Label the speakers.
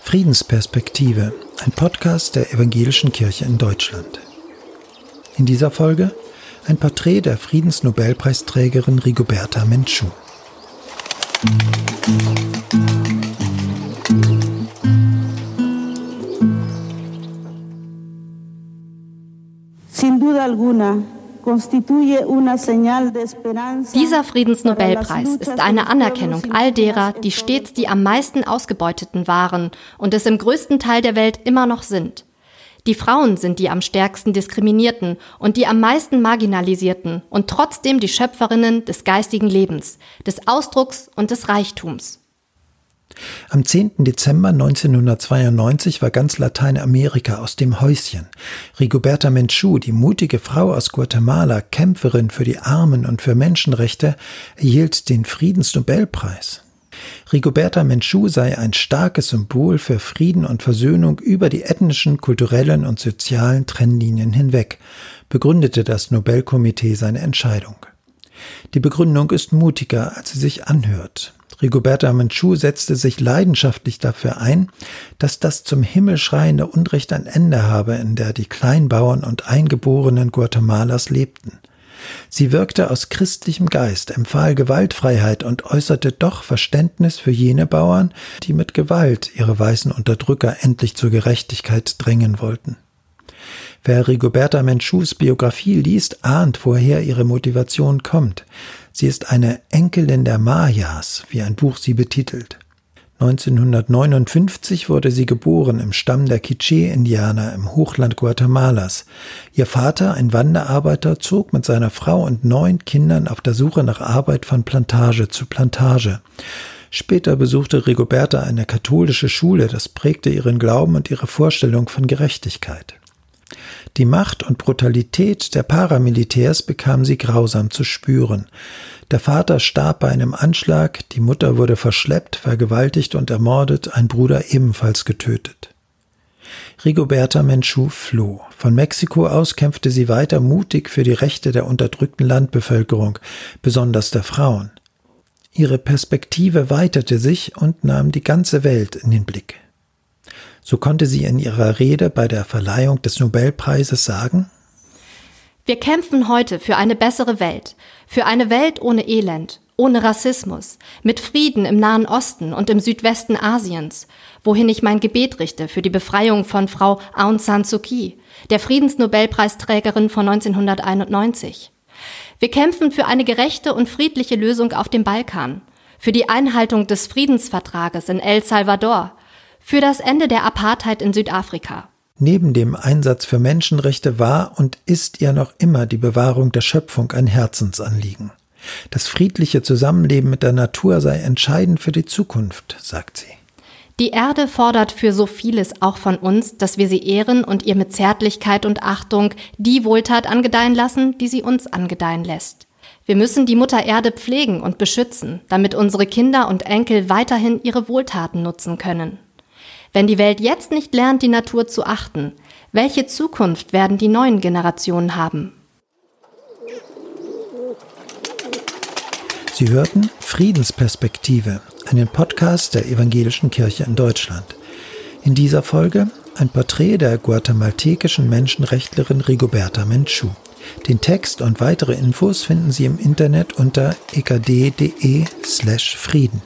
Speaker 1: Friedensperspektive, ein Podcast der Evangelischen Kirche in Deutschland. In dieser Folge ein Porträt der Friedensnobelpreisträgerin Rigoberta Menchú.
Speaker 2: Sin duda alguna,
Speaker 3: dieser Friedensnobelpreis ist eine Anerkennung all derer, die stets die am meisten Ausgebeuteten waren und es im größten Teil der Welt immer noch sind. Die Frauen sind die am stärksten diskriminierten und die am meisten marginalisierten und trotzdem die Schöpferinnen des geistigen Lebens, des Ausdrucks und des Reichtums.
Speaker 1: Am 10. Dezember 1992 war ganz Lateinamerika aus dem Häuschen. Rigoberta Menchú, die mutige Frau aus Guatemala, Kämpferin für die Armen und für Menschenrechte, erhielt den Friedensnobelpreis. Rigoberta Menchú sei ein starkes Symbol für Frieden und Versöhnung über die ethnischen, kulturellen und sozialen Trennlinien hinweg, begründete das Nobelkomitee seine Entscheidung. Die Begründung ist mutiger, als sie sich anhört. Rigoberta Menchú setzte sich leidenschaftlich dafür ein, dass das zum Himmel schreiende Unrecht ein Ende habe, in der die Kleinbauern und Eingeborenen Guatemalas lebten. Sie wirkte aus christlichem Geist, empfahl Gewaltfreiheit und äußerte doch Verständnis für jene Bauern, die mit Gewalt ihre weißen Unterdrücker endlich zur Gerechtigkeit drängen wollten. Wer Rigoberta Menchús Biografie liest, ahnt, woher ihre Motivation kommt. Sie ist eine Enkelin der Mayas, wie ein Buch sie betitelt. 1959 wurde sie geboren im Stamm der Quiché-Indianer im Hochland Guatemalas. Ihr Vater, ein Wanderarbeiter, zog mit seiner Frau und neun Kindern auf der Suche nach Arbeit von Plantage zu Plantage. Später besuchte Rigoberta eine katholische Schule, das prägte ihren Glauben und ihre Vorstellung von Gerechtigkeit. Die Macht und Brutalität der Paramilitärs bekam sie grausam zu spüren. Der Vater starb bei einem Anschlag, die Mutter wurde verschleppt, vergewaltigt und ermordet, ein Bruder ebenfalls getötet. Rigoberta Menchú floh. Von Mexiko aus kämpfte sie weiter mutig für die Rechte der unterdrückten Landbevölkerung, besonders der Frauen. Ihre Perspektive weiterte sich und nahm die ganze Welt in den Blick. So konnte sie in ihrer Rede bei der Verleihung des Nobelpreises sagen,
Speaker 3: wir kämpfen heute für eine bessere Welt, für eine Welt ohne Elend, ohne Rassismus, mit Frieden im Nahen Osten und im Südwesten Asiens, wohin ich mein Gebet richte für die Befreiung von Frau Aung San Suu Kyi, der Friedensnobelpreisträgerin von 1991. Wir kämpfen für eine gerechte und friedliche Lösung auf dem Balkan, für die Einhaltung des Friedensvertrages in El Salvador, für das Ende der Apartheid in Südafrika.
Speaker 1: Neben dem Einsatz für Menschenrechte war und ist ihr noch immer die Bewahrung der Schöpfung ein Herzensanliegen. Das friedliche Zusammenleben mit der Natur sei entscheidend für die Zukunft, sagt sie.
Speaker 3: Die Erde fordert für so vieles auch von uns, dass wir sie ehren und ihr mit Zärtlichkeit und Achtung die Wohltat angedeihen lassen, die sie uns angedeihen lässt. Wir müssen die Mutter Erde pflegen und beschützen, damit unsere Kinder und Enkel weiterhin ihre Wohltaten nutzen können. Wenn die Welt jetzt nicht lernt, die Natur zu achten, welche Zukunft werden die neuen Generationen haben?
Speaker 1: Sie hörten Friedensperspektive, einen Podcast der Evangelischen Kirche in Deutschland. In dieser Folge ein Porträt der guatemaltekischen Menschenrechtlerin Rigoberta Menchú. Den Text und weitere Infos finden Sie im Internet unter ekd.de slash Frieden.